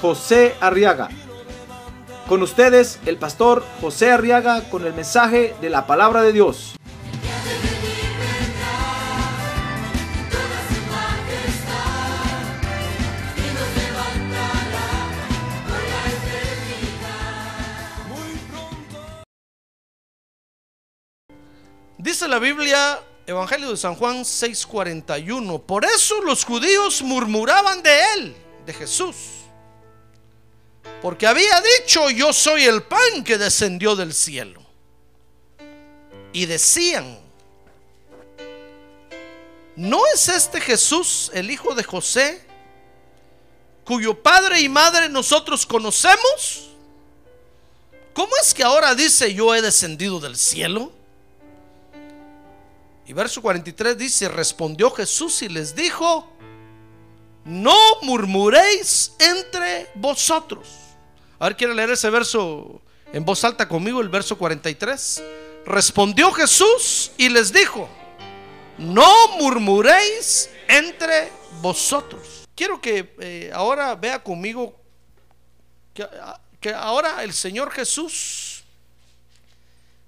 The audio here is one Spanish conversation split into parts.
José Arriaga. Con ustedes, el pastor José Arriaga con el mensaje de la palabra de Dios. Dice la Biblia, Evangelio de San Juan 6:41, por eso los judíos murmuraban de él, de Jesús, porque había dicho, yo soy el pan que descendió del cielo. Y decían, ¿no es este Jesús el hijo de José, cuyo padre y madre nosotros conocemos? ¿Cómo es que ahora dice, yo he descendido del cielo? Y verso 43 dice, respondió Jesús y les dijo, no murmuréis entre vosotros. A ver, ¿quiere leer ese verso en voz alta conmigo, el verso 43? Respondió Jesús y les dijo, no murmuréis entre vosotros. Quiero que eh, ahora vea conmigo que, que ahora el Señor Jesús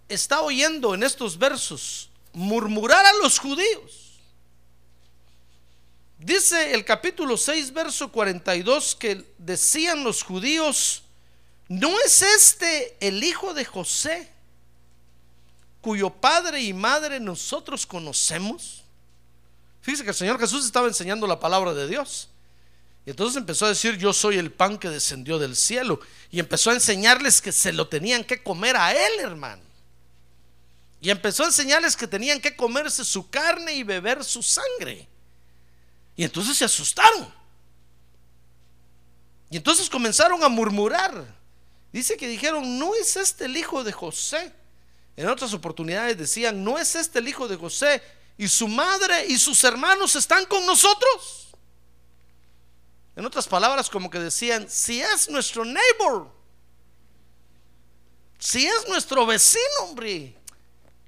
está oyendo en estos versos murmurar a los judíos. Dice el capítulo 6, verso 42 que decían los judíos, ¿no es este el hijo de José, cuyo padre y madre nosotros conocemos? Fíjese que el Señor Jesús estaba enseñando la palabra de Dios. Y entonces empezó a decir, yo soy el pan que descendió del cielo. Y empezó a enseñarles que se lo tenían que comer a él, hermano. Y empezó a enseñarles que tenían que comerse su carne y beber su sangre. Y entonces se asustaron. Y entonces comenzaron a murmurar. Dice que dijeron, no es este el hijo de José. En otras oportunidades decían, no es este el hijo de José. Y su madre y sus hermanos están con nosotros. En otras palabras, como que decían, si es nuestro neighbor, si es nuestro vecino, hombre,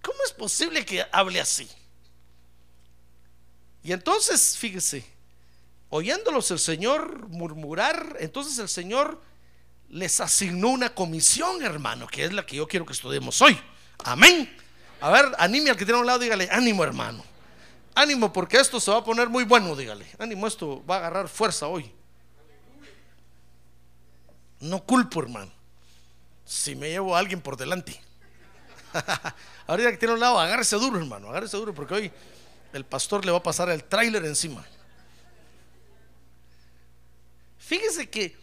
¿Cómo es posible que hable así? Y entonces, fíjese, oyéndolos el Señor murmurar, entonces el Señor les asignó una comisión, hermano, que es la que yo quiero que estudiemos hoy. Amén. A ver, anime al que tiene a un lado, dígale, ánimo, hermano. Ánimo, porque esto se va a poner muy bueno, dígale. Ánimo, esto va a agarrar fuerza hoy. No culpo, hermano, si me llevo a alguien por delante. Ahorita que tiene un lado, agárrese duro, hermano, agárrese duro, porque hoy el pastor le va a pasar el tráiler encima. Fíjese que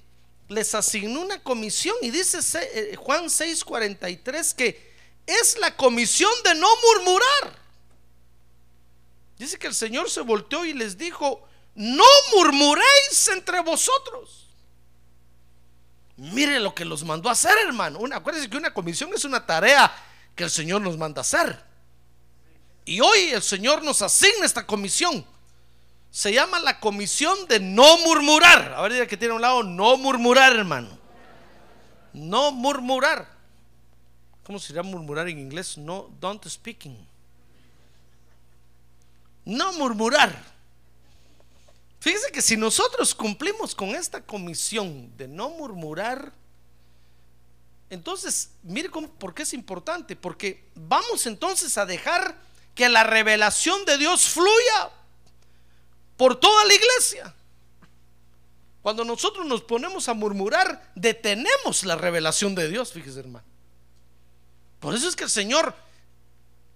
les asignó una comisión y dice eh, Juan 6:43 que es la comisión de no murmurar. Dice que el Señor se volteó y les dijo, no murmuréis entre vosotros. Mire lo que los mandó a hacer, hermano. Una, acuérdense que una comisión es una tarea que el Señor nos manda a hacer. Y hoy el Señor nos asigna esta comisión. Se llama la comisión de no murmurar. A ver, que tiene a un lado, no murmurar, hermano. No murmurar. ¿Cómo se llama murmurar en inglés? No, don't speaking. No murmurar. Fíjense que si nosotros cumplimos con esta comisión de no murmurar, entonces, mire por qué es importante, porque vamos entonces a dejar que la revelación de Dios fluya por toda la iglesia. Cuando nosotros nos ponemos a murmurar, detenemos la revelación de Dios, fíjese hermano. Por eso es que el Señor,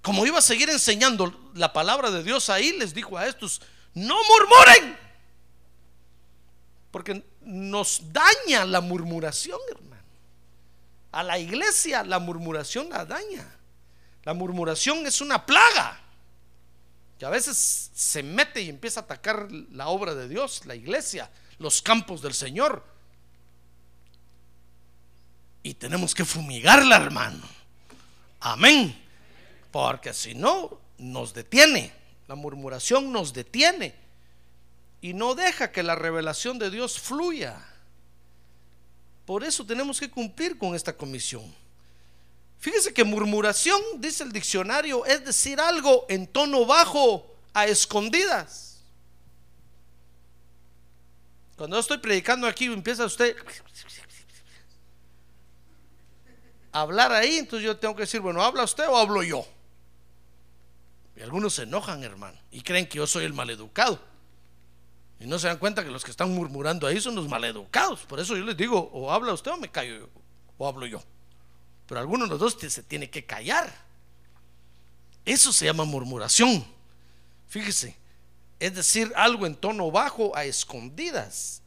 como iba a seguir enseñando la palabra de Dios ahí, les dijo a estos, no murmuren, porque nos daña la murmuración, hermano. A la iglesia la murmuración la daña. La murmuración es una plaga que a veces se mete y empieza a atacar la obra de Dios, la iglesia, los campos del Señor. Y tenemos que fumigarla, hermano. Amén. Porque si no, nos detiene. La murmuración nos detiene. Y no deja que la revelación de Dios fluya. Por eso tenemos que cumplir con esta comisión. Fíjese que murmuración, dice el diccionario, es decir algo en tono bajo a escondidas. Cuando yo estoy predicando aquí, empieza usted a hablar ahí, entonces yo tengo que decir, bueno, ¿habla usted o hablo yo? Y algunos se enojan, hermano, y creen que yo soy el maleducado. Y no se dan cuenta que los que están murmurando ahí son los maleducados. Por eso yo les digo, o habla usted o me callo yo, o hablo yo. Pero alguno de los dos se tiene que callar. Eso se llama murmuración. Fíjese, es decir, algo en tono bajo a escondidas.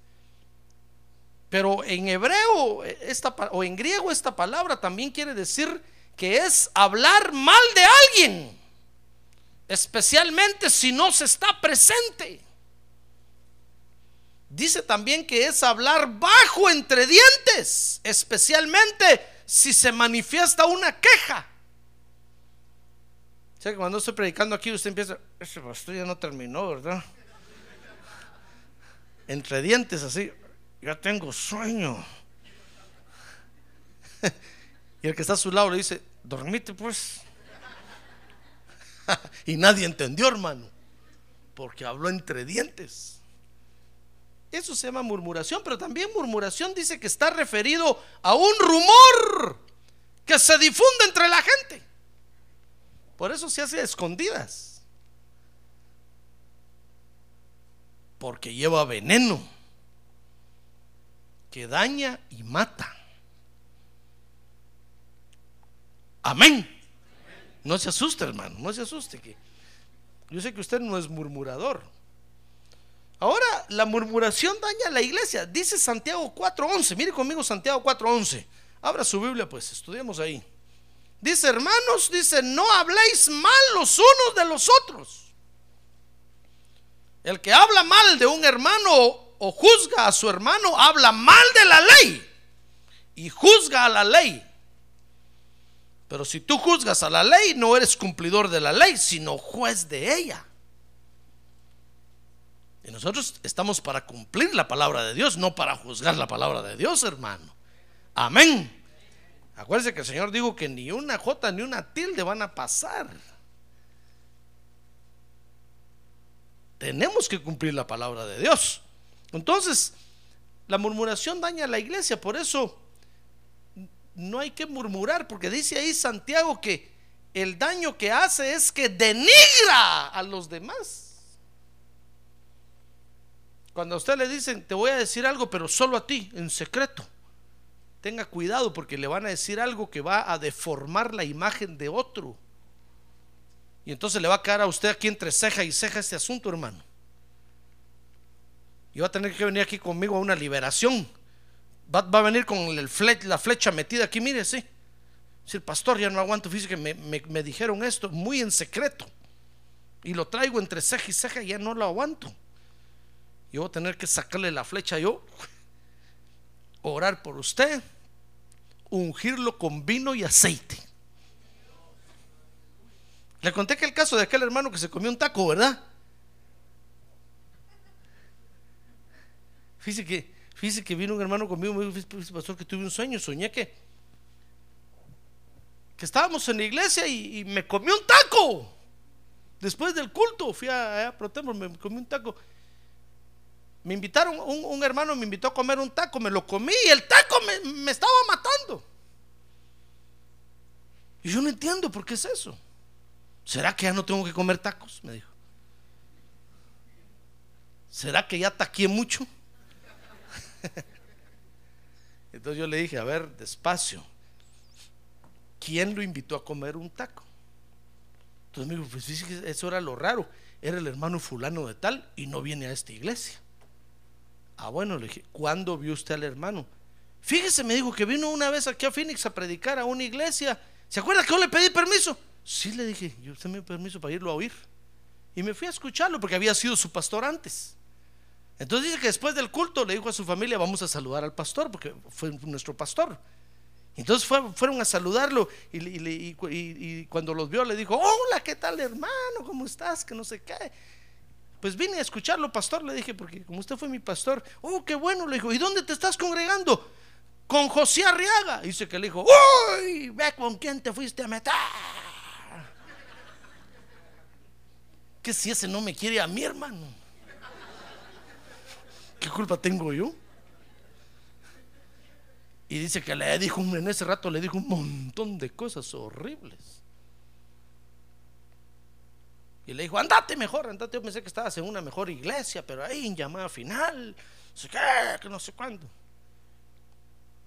Pero en hebreo esta, o en griego esta palabra también quiere decir que es hablar mal de alguien, especialmente si no se está presente. Dice también que es hablar bajo entre dientes, especialmente si se manifiesta una queja. O sea, que cuando estoy predicando aquí, usted empieza, ese pastor ya no terminó, ¿verdad? Entre dientes así, ya tengo sueño. Y el que está a su lado le dice, dormite pues. Y nadie entendió, hermano, porque habló entre dientes. Eso se llama murmuración, pero también murmuración dice que está referido a un rumor que se difunde entre la gente. Por eso se hace a escondidas. Porque lleva veneno que daña y mata. Amén. No se asuste, hermano, no se asuste que yo sé que usted no es murmurador. Ahora, la murmuración daña a la iglesia. Dice Santiago 4.11. Mire conmigo Santiago 4.11. Abra su Biblia, pues, estudiemos ahí. Dice, hermanos, dice, no habléis mal los unos de los otros. El que habla mal de un hermano o juzga a su hermano, habla mal de la ley y juzga a la ley. Pero si tú juzgas a la ley, no eres cumplidor de la ley, sino juez de ella. Y nosotros estamos para cumplir la palabra de Dios, no para juzgar la palabra de Dios, hermano. Amén. Acuérdense que el Señor dijo que ni una jota ni una tilde van a pasar. Tenemos que cumplir la palabra de Dios. Entonces, la murmuración daña a la iglesia, por eso no hay que murmurar, porque dice ahí Santiago que el daño que hace es que denigra a los demás. Cuando a usted le dicen, te voy a decir algo, pero solo a ti, en secreto, tenga cuidado porque le van a decir algo que va a deformar la imagen de otro. Y entonces le va a quedar a usted aquí entre ceja y ceja este asunto, hermano. Y va a tener que venir aquí conmigo a una liberación. Va, a venir con la flecha metida aquí, mire, sí. Si el pastor ya no aguanto, que me, me dijeron esto muy en secreto. Y lo traigo entre ceja y ceja y ya no lo aguanto. Yo voy a tener que sacarle la flecha yo, orar por usted, ungirlo con vino y aceite. Le conté que el caso de aquel hermano que se comió un taco, ¿verdad? Fíjese que, fíjese que vino un hermano conmigo me dijo, pastor, que tuve un sueño, soñé que, que estábamos en la iglesia y, me comí un taco. Después del culto, fui a, a me comí un taco. Me invitaron, un, hermano me invitó a comer un taco, me lo comí y el taco me, estaba matando. Y yo no entiendo por qué es eso. ¿Será que ya no tengo que comer tacos? Me dijo. ¿Será que ya taqué mucho? Entonces yo le dije, a ver, despacio. ¿Quién lo invitó a comer un taco? Entonces me dijo, pues eso era lo raro. Era el hermano fulano de tal y no viene a esta iglesia. Ah, bueno, le dije, ¿cuándo vio usted al hermano? Fíjese, me dijo que vino una vez aquí a Phoenix a predicar a una iglesia. ¿Se acuerda que yo le pedí permiso? Sí, le dije, yo usted me dio permiso para irlo a oír. Y me fui a escucharlo porque había sido su pastor antes. Entonces dice que después del culto le dijo a su familia, vamos a saludar al pastor porque fue nuestro pastor. Entonces fue- fueron a saludarlo y- y cuando los vio le dijo, hola, ¿qué tal hermano? ¿Cómo estás? Que no sé qué. Pues vine a escucharlo, pastor, le dije, porque como usted fue mi pastor, oh, qué bueno, le dijo, ¿y dónde te estás congregando? Con José Arriaga. Dice que le dijo, uy, ve con quién te fuiste a meter. Que si ese no me quiere a mi hermano. ¿Qué culpa tengo yo? Y dice que le dijo, en ese rato le dijo un montón de cosas horribles. Y le dijo, andate mejor, andate. Yo pensé que estabas en una mejor iglesia, pero ahí en llamada final, no sé qué, que no sé cuándo.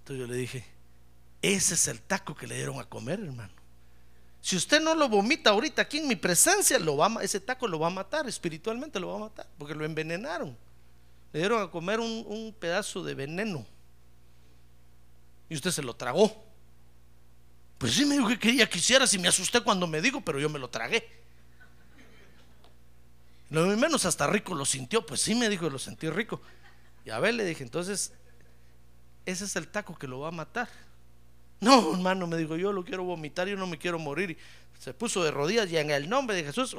Entonces yo le dije, ese es el taco que le dieron a comer, hermano. Si usted no lo vomita ahorita aquí en mi presencia, lo va ese taco lo va a matar, espiritualmente lo va a matar, porque lo envenenaron. Le dieron a comer un, un pedazo de veneno. Y usted se lo tragó. Pues sí me dijo que quería que hiciera si me asusté cuando me dijo, pero yo me lo tragué. Lo menos hasta rico lo sintió, pues sí me dijo, lo sentí rico. Y a ver, le dije, entonces, ese es el taco que lo va a matar. No, hermano, me dijo, yo lo quiero vomitar, yo no me quiero morir. Se puso de rodillas y en el nombre de Jesús,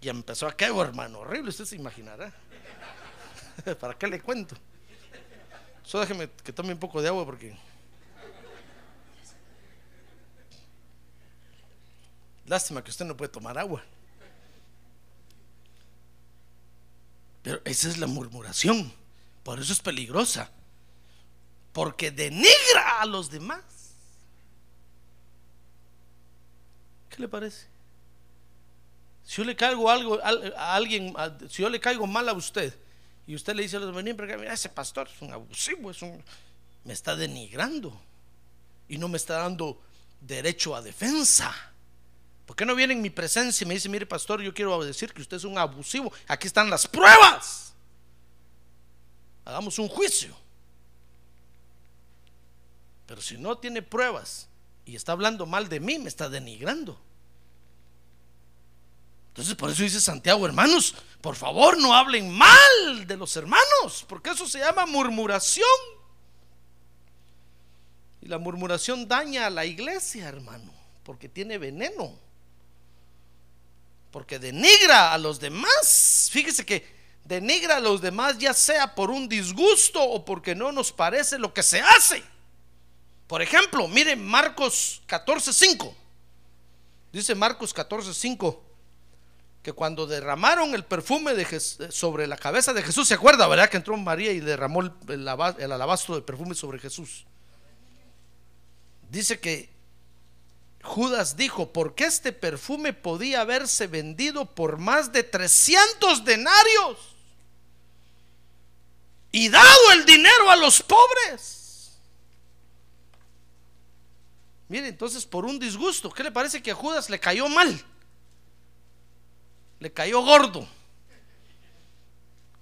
y empezó a caer, hermano, horrible, usted se imaginará. ¿Para qué le cuento? Solo déjeme que tome un poco de agua porque... Lástima que usted no puede tomar agua. Pero esa es la murmuración. Por eso es peligrosa. Porque denigra a los demás. ¿Qué le parece? Si yo le caigo algo al- a alguien, si yo le caigo mal a usted y usted le dice a los demás, mira, ese pastor es un abusivo, es un, me está denigrando y no me está dando derecho a defensa. ¿Por qué no viene en mi presencia y me dice, mire pastor, yo quiero decir que usted es un abusivo? Aquí están las pruebas. Hagamos un juicio. Pero si no tiene pruebas y está hablando mal de mí, me está denigrando. Entonces por eso dice Santiago, hermanos, por favor no hablen mal de los hermanos, porque eso se llama murmuración. Y la murmuración daña a la iglesia, hermano, porque tiene veneno. Porque denigra a los demás. Fíjese que denigra a los demás ya sea por un disgusto o porque no nos parece lo que se hace. Por ejemplo, miren Marcos 14:5. Dice Marcos 14:5 que cuando derramaron el perfume Jes- sobre la cabeza de Jesús, ¿se acuerda, verdad? Que entró María y derramó el, el alabastro de perfume sobre Jesús. Dice que Judas dijo, porque este perfume podía haberse vendido por más de 300 denarios y dado el dinero a los pobres. Mire, entonces por un disgusto, ¿qué le parece que a Judas le cayó mal? Le cayó gordo.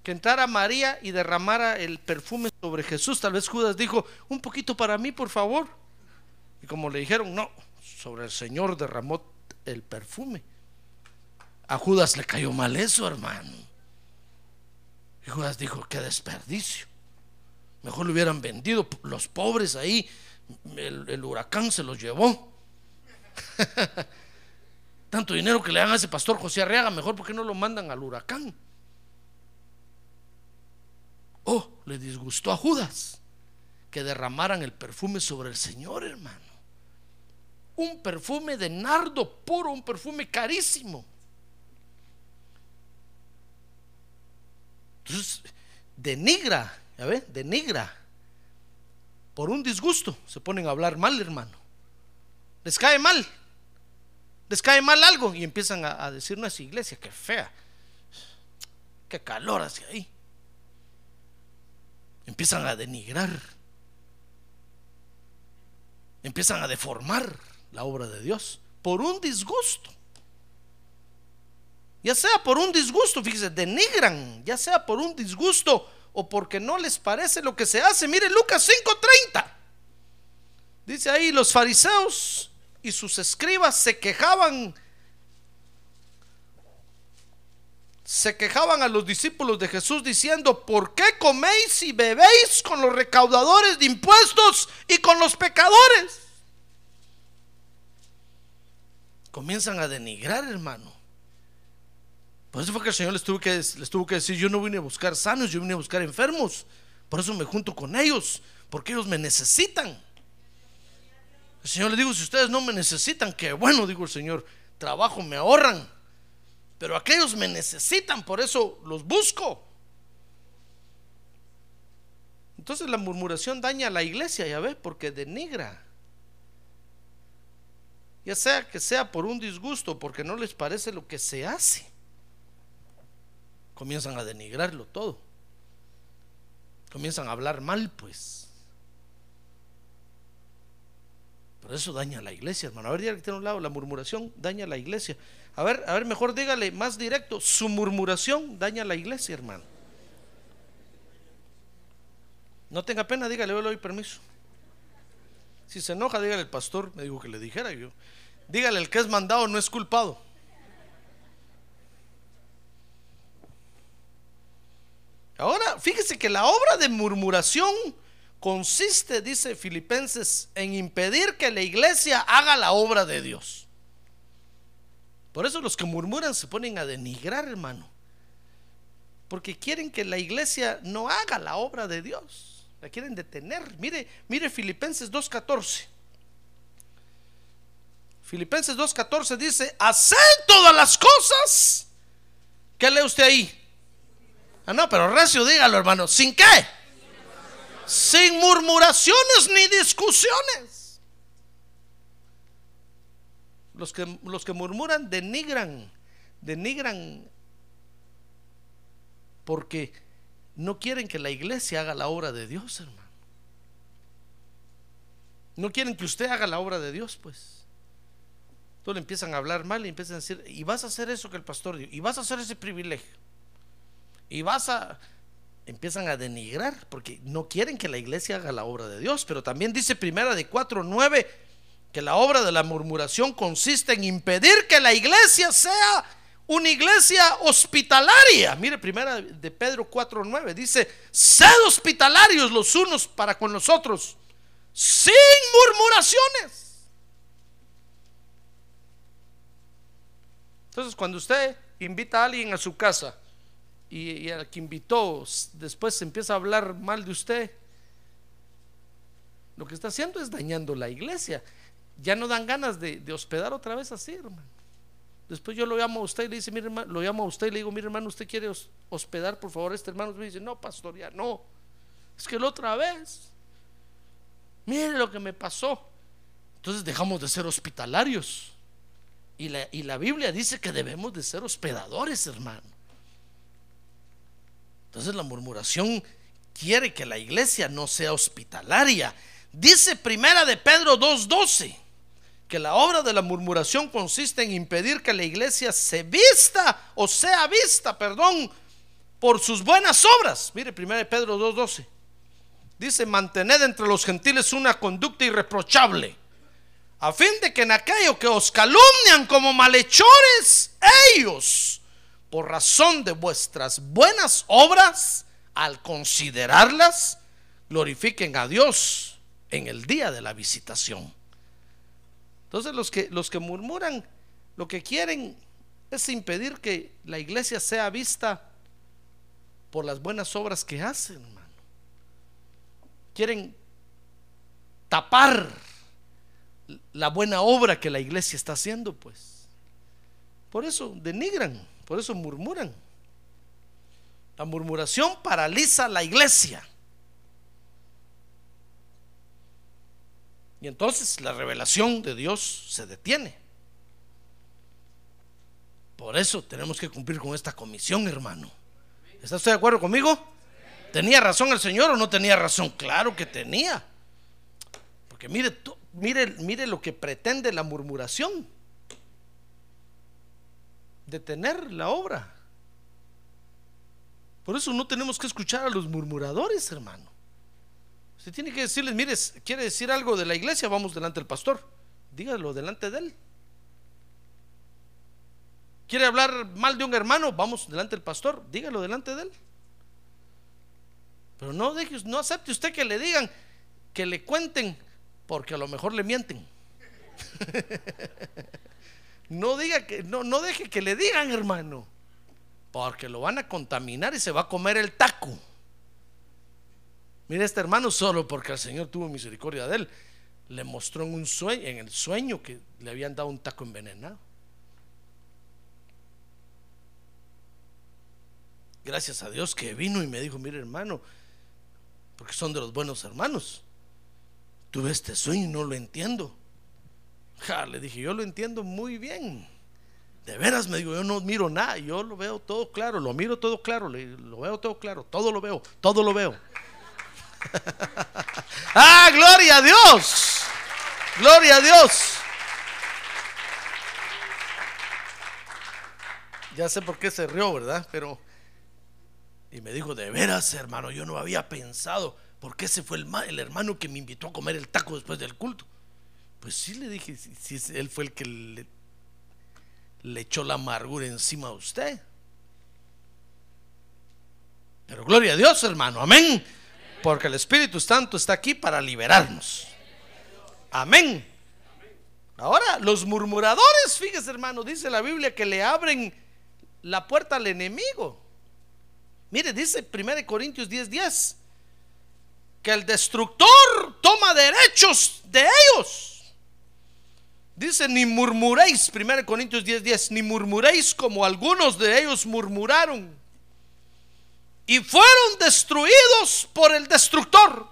Que entrara María y derramara el perfume sobre Jesús. Tal vez Judas dijo, un poquito para mí, por favor. Y como le dijeron, no, sobre el Señor derramó el perfume. A Judas le cayó mal eso, hermano. Y Judas dijo, qué desperdicio. Mejor lo hubieran vendido los pobres ahí. El, el huracán se los llevó. Tanto dinero que le dan a ese pastor José Arriaga, mejor porque no lo mandan al huracán. Oh, le disgustó a Judas que derramaran el perfume sobre el Señor, hermano. Un perfume de nardo puro, un perfume carísimo. Entonces, denigra, ya ve, denigra. Por un disgusto se ponen a hablar mal, hermano. Les cae mal. Les cae mal algo y empiezan a, a decir, no es iglesia, qué fea. Qué calor hace ahí. Empiezan a denigrar. Empiezan a deformar la obra de Dios por un disgusto. Ya sea por un disgusto, fíjese, denigran, ya sea por un disgusto o porque no les parece lo que se hace. Mire Lucas 5:30. Dice ahí, los fariseos y sus escribas se quejaban se quejaban a los discípulos de Jesús diciendo, ¿por qué coméis y bebéis con los recaudadores de impuestos y con los pecadores? Comienzan a denigrar, hermano. Por eso fue que el Señor les tuvo que, les decir, yo no vine a buscar sanos, yo vine a buscar enfermos. Por eso me junto con ellos, porque ellos me necesitan. El Señor le dijo, si ustedes no me necesitan, que bueno, dijo el Señor, trabajo me ahorran. Pero aquellos me necesitan, por eso los busco. Entonces la murmuración daña a la iglesia, ya ve, porque denigra. Ya sea que sea por un disgusto, porque no les parece lo que se hace. Comienzan a denigrarlo todo. Comienzan a hablar mal, pues. Por eso daña a la iglesia, hermano. A ver, dígale que tiene un lado, la murmuración daña a la iglesia. A ver, a ver, mejor dígale más directo, su murmuración daña a la iglesia, hermano. No tenga pena, dígale, yo le doy permiso. Si se enoja, dígale el pastor, me dijo que le dijera yo. Dígale, el que es mandado no es culpado. Ahora, fíjese que la obra de murmuración consiste, dice Filipenses, en impedir que la iglesia haga la obra de Dios. Por eso los que murmuran se ponen a denigrar, hermano. Porque quieren que la iglesia no haga la obra de Dios. La quieren detener. Mire, mire Filipenses 2.14. Filipenses 2.14 dice, haced todas las cosas. ¿Qué lee usted ahí? Ah, no, pero recio, dígalo, hermano. ¿Sin qué? Sin murmuraciones ni discusiones. Los que, los que murmuran denigran, denigran porque no quieren que la iglesia haga la obra de Dios, hermano. No quieren que usted haga la obra de Dios, pues. Entonces le empiezan a hablar mal y empiezan a decir, y vas a hacer eso que el pastor dijo, y vas a hacer ese privilegio. Y vas a, empiezan a denigrar porque no quieren que la iglesia haga la obra de Dios. Pero también dice primera de 4.9 que la obra de la murmuración consiste en impedir que la iglesia sea una iglesia hospitalaria. Mire, primera de Pedro 4.9 dice, sed hospitalarios los unos para con los otros, sin murmuraciones. Entonces, cuando usted invita a alguien a su casa y, al que invitó después se empieza a hablar mal de usted, lo que está haciendo es dañando la iglesia. Ya no dan ganas de, hospedar otra vez así, hermano. Después yo lo llamo a usted y le dice, mire hermano, lo llamo a usted y le digo, mire hermano, ¿usted quiere hospedar por favor este hermano? Me dice, no, pastor, ya no. Es que la otra vez, mire lo que me pasó. Entonces dejamos de ser hospitalarios. Y la, y la Biblia dice que debemos de ser hospedadores, hermano. Entonces la murmuración quiere que la iglesia no sea hospitalaria. Dice primera de Pedro 2.12 que la obra de la murmuración consiste en impedir que la iglesia se vista o sea vista, perdón, por sus buenas obras. Mire, primera de Pedro 2.12. Dice, mantened entre los gentiles una conducta irreprochable, a fin de que en aquello que os calumnian como malhechores, ellos por razón de vuestras buenas obras, al considerarlas, glorifiquen a Dios en el día de la visitación. Entonces los que, los que murmuran, lo que quieren es impedir que la iglesia sea vista por las buenas obras que hacen, hermano. Quieren tapar la buena obra que la iglesia está haciendo, pues. Por eso denigran por eso murmuran. La murmuración paraliza la iglesia. Y entonces la revelación de Dios se detiene. Por eso tenemos que cumplir con esta comisión, hermano. ¿Está usted de acuerdo conmigo? ¿Tenía razón el Señor o no tenía razón? Claro que tenía. Porque mire, mire, mire lo que pretende la murmuración detener la obra. Por eso no tenemos que escuchar a los murmuradores, hermano. Usted tiene que decirles, mire, quiere decir algo de la iglesia, vamos delante del pastor. Dígalo delante de él. ¿Quiere hablar mal de un hermano? Vamos delante del pastor, dígalo delante de él. Pero no deje, no acepte usted que le digan, que le cuenten, porque a lo mejor le mienten. no diga que, no, no deje que le digan, hermano, porque lo van a contaminar y se va a comer el taco. Mire, este hermano solo porque el Señor tuvo misericordia de él, le mostró en un sueño, en el sueño que le habían dado un taco envenenado. Gracias a Dios que vino y me dijo, mire hermano, porque son de los buenos hermanos. Tuve este sueño y no lo entiendo. Ja, le dije, yo lo entiendo muy bien. De veras, me digo, yo no miro nada, yo lo veo todo claro, lo miro todo claro, lo veo todo claro, todo lo veo, todo lo veo. ah, gloria a Dios, gloria a Dios. Ya sé por qué se rió, ¿verdad? Pero y me dijo, de veras, hermano, yo no había pensado, porque ese fue el, el hermano que me invitó a comer el taco después del culto. Pues sí, le dije, si, él fue el que le echó la amargura encima a usted. Pero gloria a Dios, hermano, amén. Porque el Espíritu Santo está aquí para liberarnos. Amén. Ahora, los murmuradores, fíjese hermano, dice la Biblia que le abren la puerta al enemigo. Mire, dice 1 Corintios 10:10 10, que el destructor toma derechos de ellos. Dice, ni murmuréis, 1 Corintios 10:10, 10, ni murmuréis como algunos de ellos murmuraron. Y fueron destruidos por el destructor.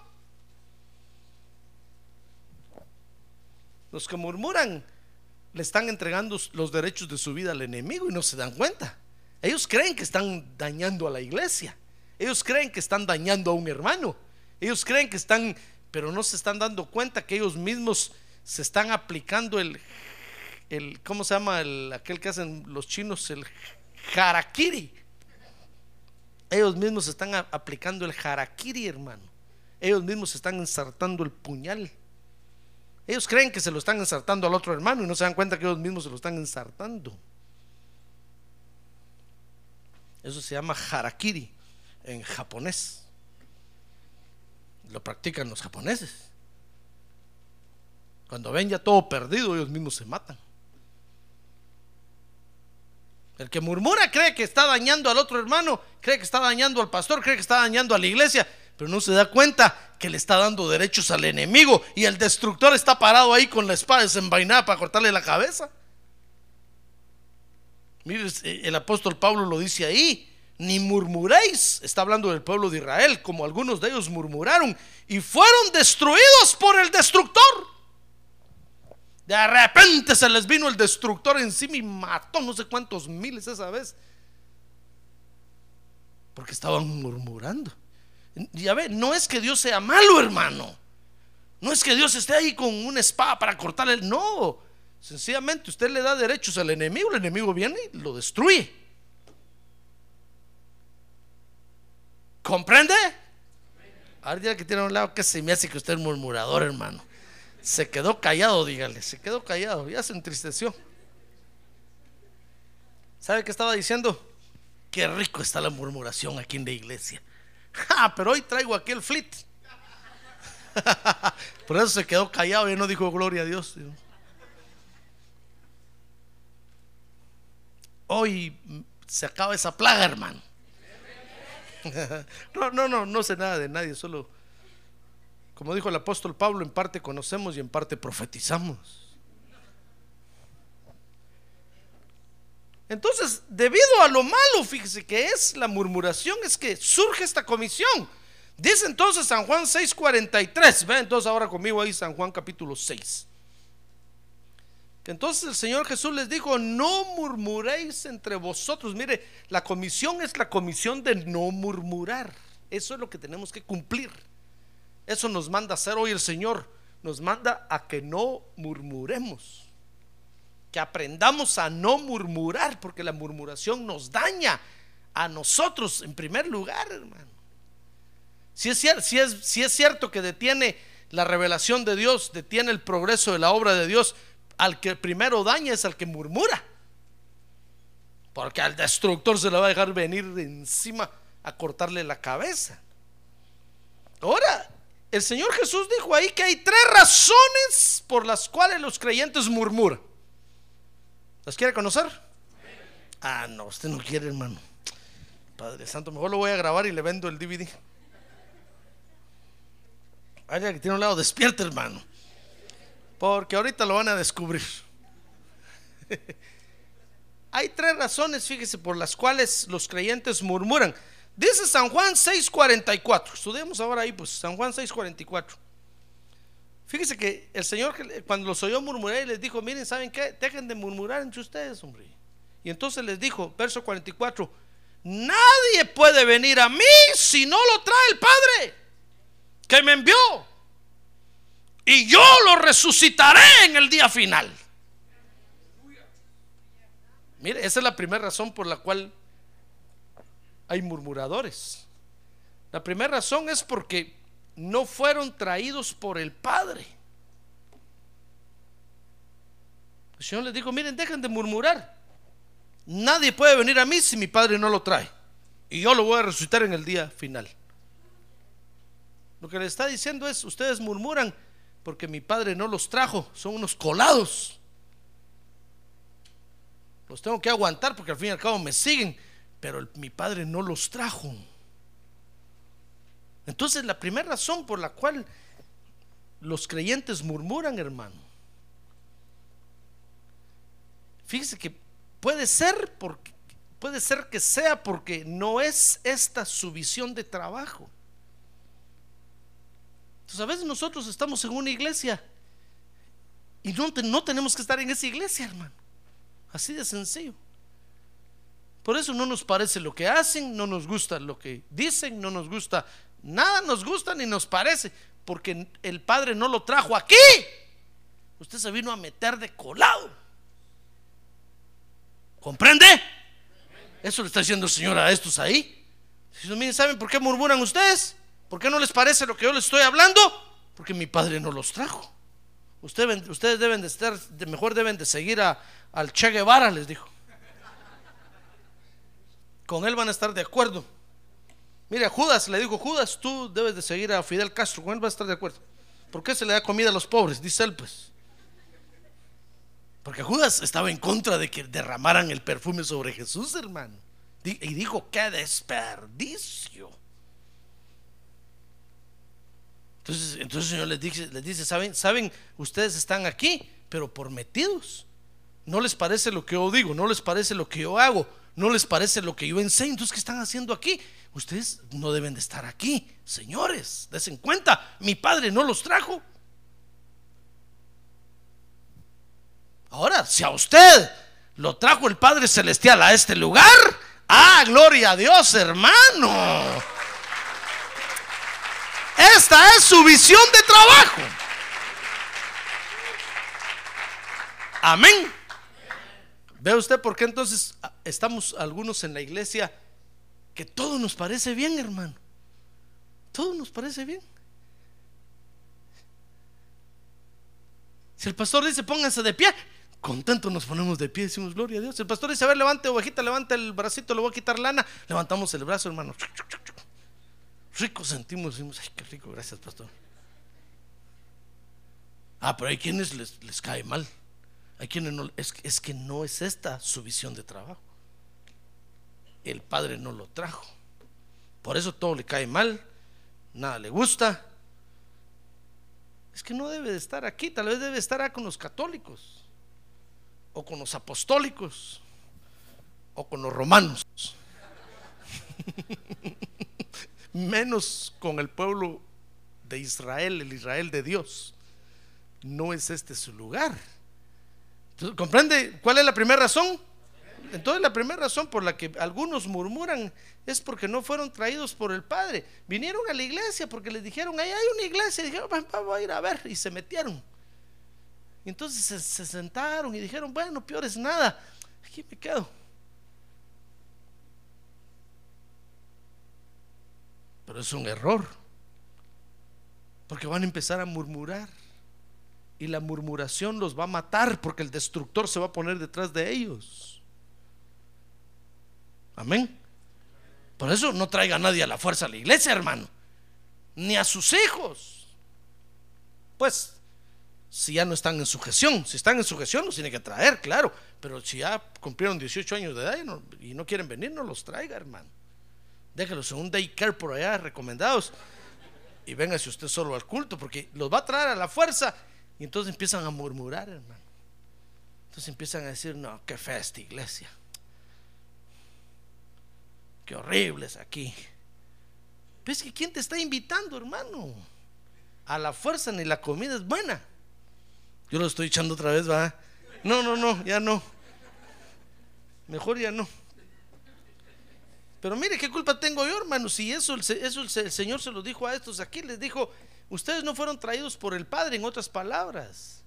Los que murmuran le están entregando los derechos de su vida al enemigo y no se dan cuenta. Ellos creen que están dañando a la iglesia. Ellos creen que están dañando a un hermano. Ellos creen que están, pero no se están dando cuenta que ellos mismos se están aplicando el, el ¿cómo se llama? El, aquel que hacen los chinos, el harakiri. Ellos mismos están aplicando el harakiri, hermano. Ellos mismos están ensartando el puñal. Ellos creen que se lo están ensartando al otro hermano y no se dan cuenta que ellos mismos se lo están ensartando. Eso se llama harakiri en japonés. Lo practican los japoneses. Cuando ven ya todo perdido, ellos mismos se matan. El que murmura cree que está dañando al otro hermano, cree que está dañando al pastor, cree que está dañando a la iglesia, pero no se da cuenta que le está dando derechos al enemigo y el destructor está parado ahí con la espada desenvainada para cortarle la cabeza. Mire, el apóstol Pablo lo dice ahí. Ni murmuréis, está hablando del pueblo de Israel, como algunos de ellos murmuraron y fueron destruidos por el destructor. De repente se les vino el destructor encima y mató no sé cuántos miles esa vez. Porque estaban murmurando. Ya ve, no es que Dios sea malo, hermano. No es que Dios esté ahí con una espada para cortarle. No, Sencillamente usted le da derechos al enemigo, el enemigo viene y lo destruye. ¿Comprende? Ahora que tiene un lado que se me hace que usted es murmurador, hermano. Se quedó callado, dígale, se quedó callado, ya se entristeció. ¿Sabe qué estaba diciendo? Qué rico está la murmuración aquí en la iglesia. Ah, pero hoy traigo aquí el flit. Por eso se quedó callado y no dijo gloria a Dios hoy se acaba esa plaga, hermano. No, no, no, no sé nada de nadie, solo, como dijo el apóstol Pablo, en parte conocemos y en parte profetizamos. Entonces, debido a lo malo, fíjese que es la murmuración, es que surge esta comisión. Dice entonces San Juan 6:43, ve entonces ahora conmigo ahí San Juan capítulo 6. Entonces el Señor Jesús les dijo, no murmuréis entre vosotros. Mire, la comisión es la comisión de no murmurar. Eso es lo que tenemos que cumplir. Eso nos manda a hacer hoy el Señor. Nos manda a que no murmuremos. Que aprendamos a no murmurar, porque la murmuración nos daña a nosotros en primer lugar, hermano. Si es, cierto, es, es cierto que detiene la revelación de Dios, detiene el progreso de la obra de Dios, al que primero daña es al que murmura. Porque al destructor se le va a dejar venir de encima a cortarle la cabeza. Ahora, el Señor Jesús dijo ahí que hay tres razones por las cuales los creyentes murmuran. ¿Las quiere conocer? Ah, no, usted no quiere, hermano. Padre Santo, mejor lo voy a grabar y le vendo el DVD. Vaya que tiene un lado despierto, hermano. Porque ahorita lo van a descubrir. Hay tres razones, fíjese, por las cuales los creyentes murmuran. Dice San Juan 6:44. Estudiemos ahora ahí, pues San Juan 6:44. Fíjese que el Señor cuando los oyó murmurar les dijo, miren, ¿saben qué? Dejen de murmurar entre ustedes, hombre. Y entonces les dijo, verso 44, nadie puede venir a mí si no lo trae el Padre que me envió. Y yo lo resucitaré en el día final. Mire, esa es la primera razón por la cual hay murmuradores. La primera razón es porque no fueron traídos por el Padre. El Señor les dijo, miren, dejen de murmurar. Nadie puede venir a mí si mi Padre no lo trae. Y yo lo voy a resucitar en el día final. Lo que le está diciendo es, ustedes murmuran porque mi Padre no los trajo, son unos colados. Los tengo que aguantar porque al fin y al cabo me siguen pero mi padre no los trajo. Entonces la primera razón por la cual los creyentes murmuran, hermano, fíjese que puede ser porque puede ser que sea porque no es esta su visión de trabajo. Entonces a veces nosotros estamos en una iglesia y no, no tenemos que estar en esa iglesia, hermano. Así de sencillo. Por eso no nos parece lo que hacen, no nos gusta lo que dicen, no nos gusta, nada nos gusta ni nos parece, porque el Padre no lo trajo aquí. Usted se vino a meter de colado. ¿Comprende? Eso le está diciendo el Señor a estos ahí. ¿saben por qué murmuran ustedes? ¿Por qué no les parece lo que yo les estoy hablando? Porque mi Padre no los trajo. ustedes deben de estar, mejor deben de seguir a, al Che Guevara, les dijo con él van a estar de acuerdo. Mire, Judas le dijo, Judas, tú debes de seguir a Fidel Castro, con él va a estar de acuerdo. ¿Por qué se le da comida a los pobres? Dice él, pues. Porque Judas estaba en contra de que derramaran el perfume sobre Jesús, hermano. Y dijo, qué desperdicio. Entonces, entonces el Señor les dice, dice ¿saben, saben, ustedes están aquí, pero por metidos. No les parece lo que yo digo, no les parece lo que yo hago no les parece lo que yo enseño, entonces ¿qué están haciendo aquí? Ustedes no deben de estar aquí, señores, desen cuenta, mi padre no los trajo. Ahora, si a usted lo trajo el Padre Celestial a este lugar, ah, gloria a Dios, hermano. Esta es su visión de trabajo. Amén. ¿Ve usted por qué entonces ah, estamos algunos en la iglesia que todo nos parece bien, hermano? Todo nos parece bien. Si el pastor dice pónganse de pie, contento nos ponemos de pie, decimos gloria a Dios. El pastor dice, a ver, levante ovejita, levante el bracito, le voy a quitar lana, levantamos el brazo, hermano. Rico sentimos, decimos, ay, qué rico, gracias, pastor. Ah, pero hay quienes les, les cae mal. Hay quienes no, es, es que no es esta su visión de trabajo. El padre no lo trajo. Por eso todo le cae mal, nada le gusta. Es que no debe de estar aquí, tal vez debe estar con los católicos, o con los apostólicos, o con los romanos. Menos con el pueblo de Israel, el Israel de Dios. No es este su lugar. ¿Comprende cuál es la primera razón? Entonces la primera razón por la que algunos murmuran es porque no fueron traídos por el Padre. Vinieron a la iglesia porque les dijeron, ahí hay una iglesia. Y dijeron, vamos a ir a ver. Y se metieron. Y entonces se, se sentaron y dijeron, bueno, peor es nada. Aquí me quedo. Pero es un error. Porque van a empezar a murmurar y la murmuración los va a matar porque el destructor se va a poner detrás de ellos. Amén. Por eso no traiga a nadie a la fuerza a la iglesia, hermano. Ni a sus hijos. Pues, si ya no están en sujeción, si están en sujeción los tiene que traer, claro. Pero si ya cumplieron 18 años de edad y no, y no quieren venir, no los traiga, hermano. Déjelos en un daycare por allá, recomendados. Y véngase usted solo al culto, porque los va a traer a la fuerza. Y entonces empiezan a murmurar, hermano. Entonces empiezan a decir, no, qué fea esta iglesia. Qué horrible es aquí. Pues que quién te está invitando, hermano. A la fuerza ni la comida es buena. Yo lo estoy echando otra vez, va. No, no, no, ya no. Mejor ya no. Pero mire, ¿qué culpa tengo yo, hermano? Si eso, eso el Señor se lo dijo a estos aquí, les dijo, ustedes no fueron traídos por el Padre, en otras palabras.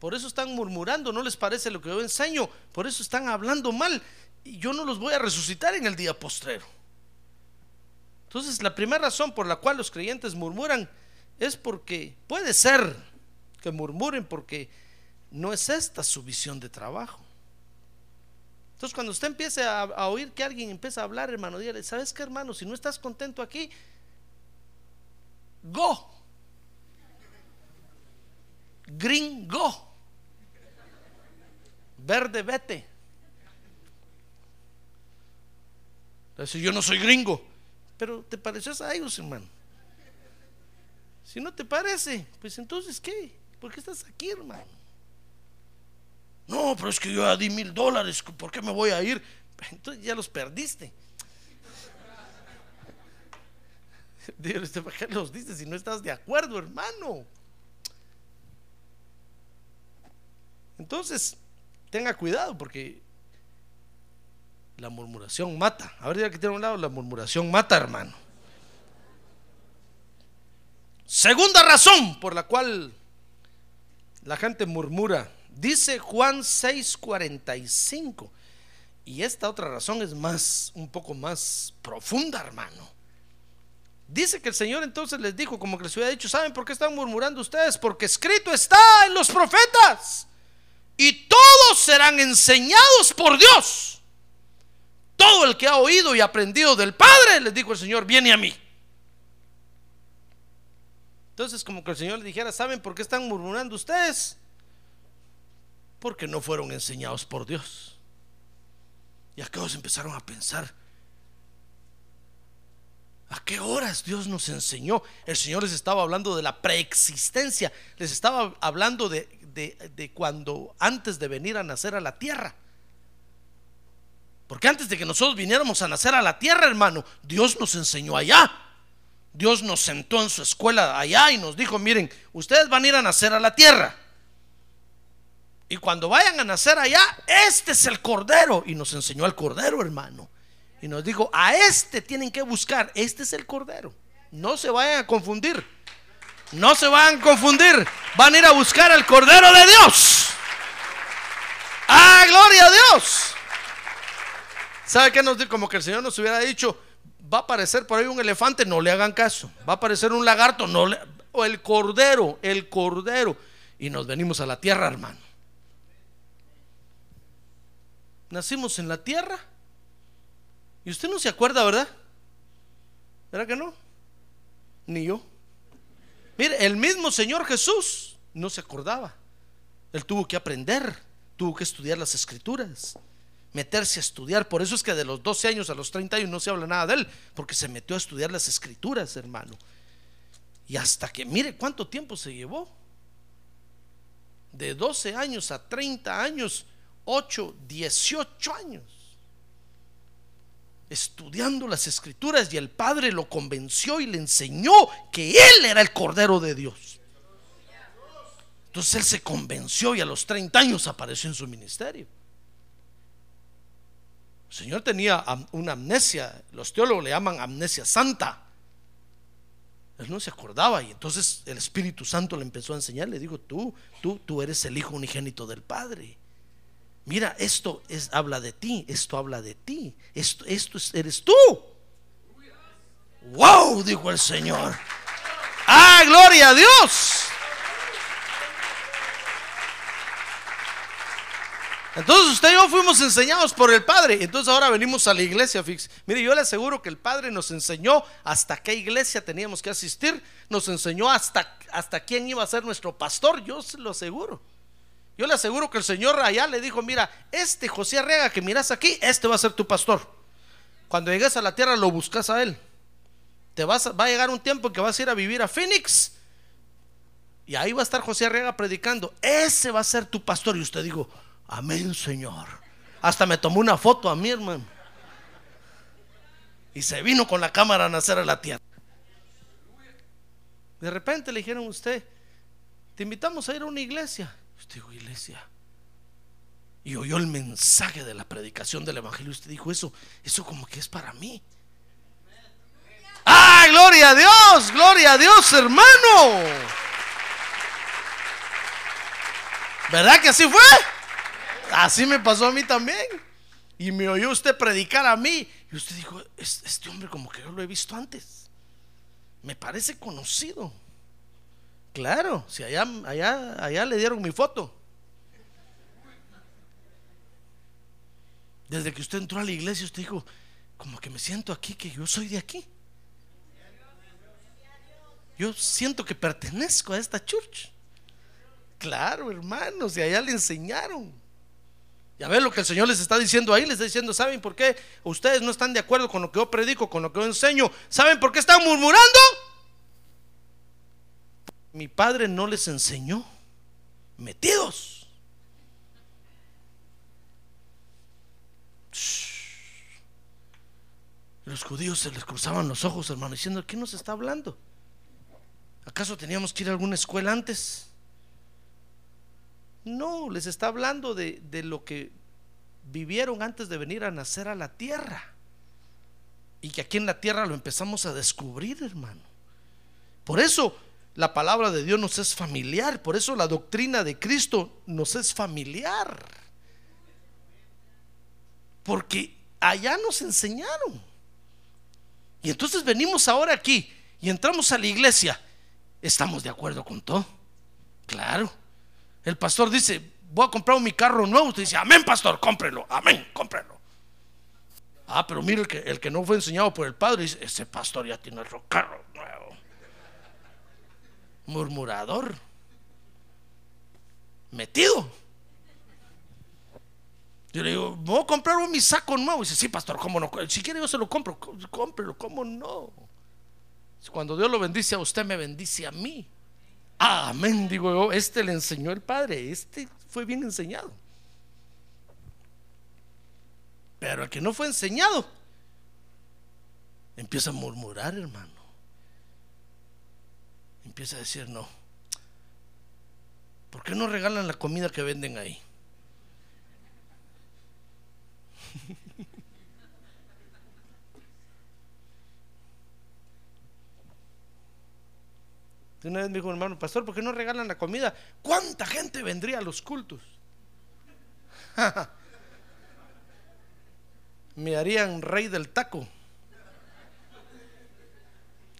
Por eso están murmurando, no les parece lo que yo enseño, por eso están hablando mal. Y yo no los voy a resucitar en el día postrero. Entonces, la primera razón por la cual los creyentes murmuran es porque puede ser que murmuren porque no es esta su visión de trabajo. Entonces, cuando usted empiece a, oír que alguien empieza a hablar, hermano, dígale, ¿sabes qué, hermano? Si no estás contento aquí, go. Green, go. Verde, vete. Entonces, yo no soy gringo, pero te pareces a ellos, hermano. Si no te parece, pues entonces, ¿qué? ¿Por qué estás aquí, hermano? No, pero es que yo ya di mil dólares, ¿por qué me voy a ir? Entonces ya los perdiste. Dígale ¿para qué los dices si no estás de acuerdo, hermano? Entonces, tenga cuidado porque la murmuración mata. A ver, ya que tiene un lado, la murmuración mata, hermano. Segunda razón por la cual la gente murmura Dice Juan 6:45. Y esta otra razón es más, un poco más profunda, hermano. Dice que el Señor entonces les dijo, como que les hubiera dicho, ¿saben por qué están murmurando ustedes? Porque escrito está en los profetas. Y todos serán enseñados por Dios. Todo el que ha oído y aprendido del Padre, les dijo el Señor, viene a mí. Entonces, como que el Señor les dijera, ¿saben por qué están murmurando ustedes? Porque no fueron enseñados por Dios. Y aquellos empezaron a pensar, ¿a qué horas Dios nos enseñó? El Señor les estaba hablando de la preexistencia, les estaba hablando de, de, cuando antes de venir a nacer a la tierra. Porque antes de que nosotros viniéramos a nacer a la tierra, hermano, Dios nos enseñó allá. Dios nos sentó en su escuela allá y nos dijo, miren, ustedes van a ir a nacer a la tierra. Y cuando vayan a nacer allá, este es el cordero. Y nos enseñó al cordero, hermano. Y nos dijo, a este tienen que buscar. Este es el cordero. No se vayan a confundir. No se vayan a confundir. Van a ir a buscar al cordero de Dios. ¡Ah, gloria a Dios! ¿Sabe qué nos dijo? Como que el Señor nos hubiera dicho, va a aparecer por ahí un elefante, no le hagan caso. Va a aparecer un lagarto, no le... O el cordero, el cordero. Y nos venimos a la tierra, hermano nacimos en la tierra. Y usted no se acuerda, ¿verdad? ¿Verdad que no? Ni yo. Mire, el mismo Señor Jesús no se acordaba. Él tuvo que aprender, tuvo que estudiar las escrituras, meterse a estudiar. Por eso es que de los 12 años a los 30 años no se habla nada de él, porque se metió a estudiar las escrituras, hermano. Y hasta que, mire cuánto tiempo se llevó. De 12 años a 30 años 8, 18 años estudiando las escrituras y el Padre lo convenció y le enseñó que Él era el Cordero de Dios. Entonces Él se convenció y a los 30 años apareció en su ministerio. El Señor tenía una amnesia, los teólogos le llaman amnesia santa. Él no se acordaba y entonces el Espíritu Santo le empezó a enseñar, le dijo, tú, tú, tú eres el Hijo unigénito del Padre. Mira, esto es, habla de ti, esto habla de ti, esto, esto eres tú. Wow, dijo el Señor. Ah, gloria a Dios. Entonces usted y yo fuimos enseñados por el Padre. Entonces ahora venimos a la iglesia, fix. Mire, yo le aseguro que el Padre nos enseñó hasta qué iglesia teníamos que asistir. Nos enseñó hasta, hasta quién iba a ser nuestro pastor. Yo se lo aseguro. Yo le aseguro que el Señor allá le dijo, mira, este José Arrega que miras aquí, este va a ser tu pastor. Cuando llegues a la tierra lo buscas a él. Te vas, va a llegar un tiempo que vas a ir a vivir a Phoenix. Y ahí va a estar José Arrega predicando. Ese va a ser tu pastor. Y usted dijo, Amén, Señor. Hasta me tomó una foto a mi hermano. Y se vino con la cámara a nacer a la tierra. De repente le dijeron a usted, te invitamos a ir a una iglesia. Usted dijo, iglesia. Y oyó el mensaje de la predicación del evangelio. Usted dijo, eso, eso como que es para mí. ¡Ay, gloria a Dios! ¡Gloria a Dios, hermano! ¿Verdad que así fue? Así me pasó a mí también. Y me oyó usted predicar a mí. Y usted dijo, este hombre como que yo lo he visto antes. Me parece conocido. Claro, si allá, allá, allá le dieron mi foto. Desde que usted entró a la iglesia, usted dijo, como que me siento aquí, que yo soy de aquí. Yo siento que pertenezco a esta church. Claro, hermanos, y allá le enseñaron. Ya ven lo que el Señor les está diciendo ahí, les está diciendo, ¿saben por qué ustedes no están de acuerdo con lo que yo predico, con lo que yo enseño? ¿Saben por qué están murmurando? Mi padre no les enseñó. Metidos. Los judíos se les cruzaban los ojos, hermano, diciendo, ¿qué nos está hablando? ¿Acaso teníamos que ir a alguna escuela antes? No, les está hablando de, lo que vivieron antes de venir a nacer a la tierra. Y que aquí en la tierra lo empezamos a descubrir, hermano. Por eso la palabra de Dios nos es familiar. Por eso la doctrina de Cristo nos es familiar. Porque allá nos enseñaron. Y entonces venimos ahora aquí y entramos a la iglesia. ¿Estamos de acuerdo con todo? Claro. El pastor dice, voy a comprar mi carro nuevo. Usted dice, amén, pastor, cómprelo, amén, cómprelo. Ah, pero mire el que, el que no fue enseñado por el padre, dice, ese pastor ya tiene otro carro. Murmurador. Metido. Yo le digo, voy a comprar mi saco nuevo. dice, sí, pastor, ¿cómo no? Si quiere yo se lo compro, cómprelo, ¿cómo no? Cuando Dios lo bendice a usted, me bendice a mí. Amén, digo yo, este le enseñó el Padre, este fue bien enseñado. Pero el que no fue enseñado, empieza a murmurar, hermano. Empieza a decir, no, ¿por qué no regalan la comida que venden ahí? una vez me dijo hermano, pastor, ¿por qué no regalan la comida? ¿Cuánta gente vendría a los cultos? me harían rey del taco.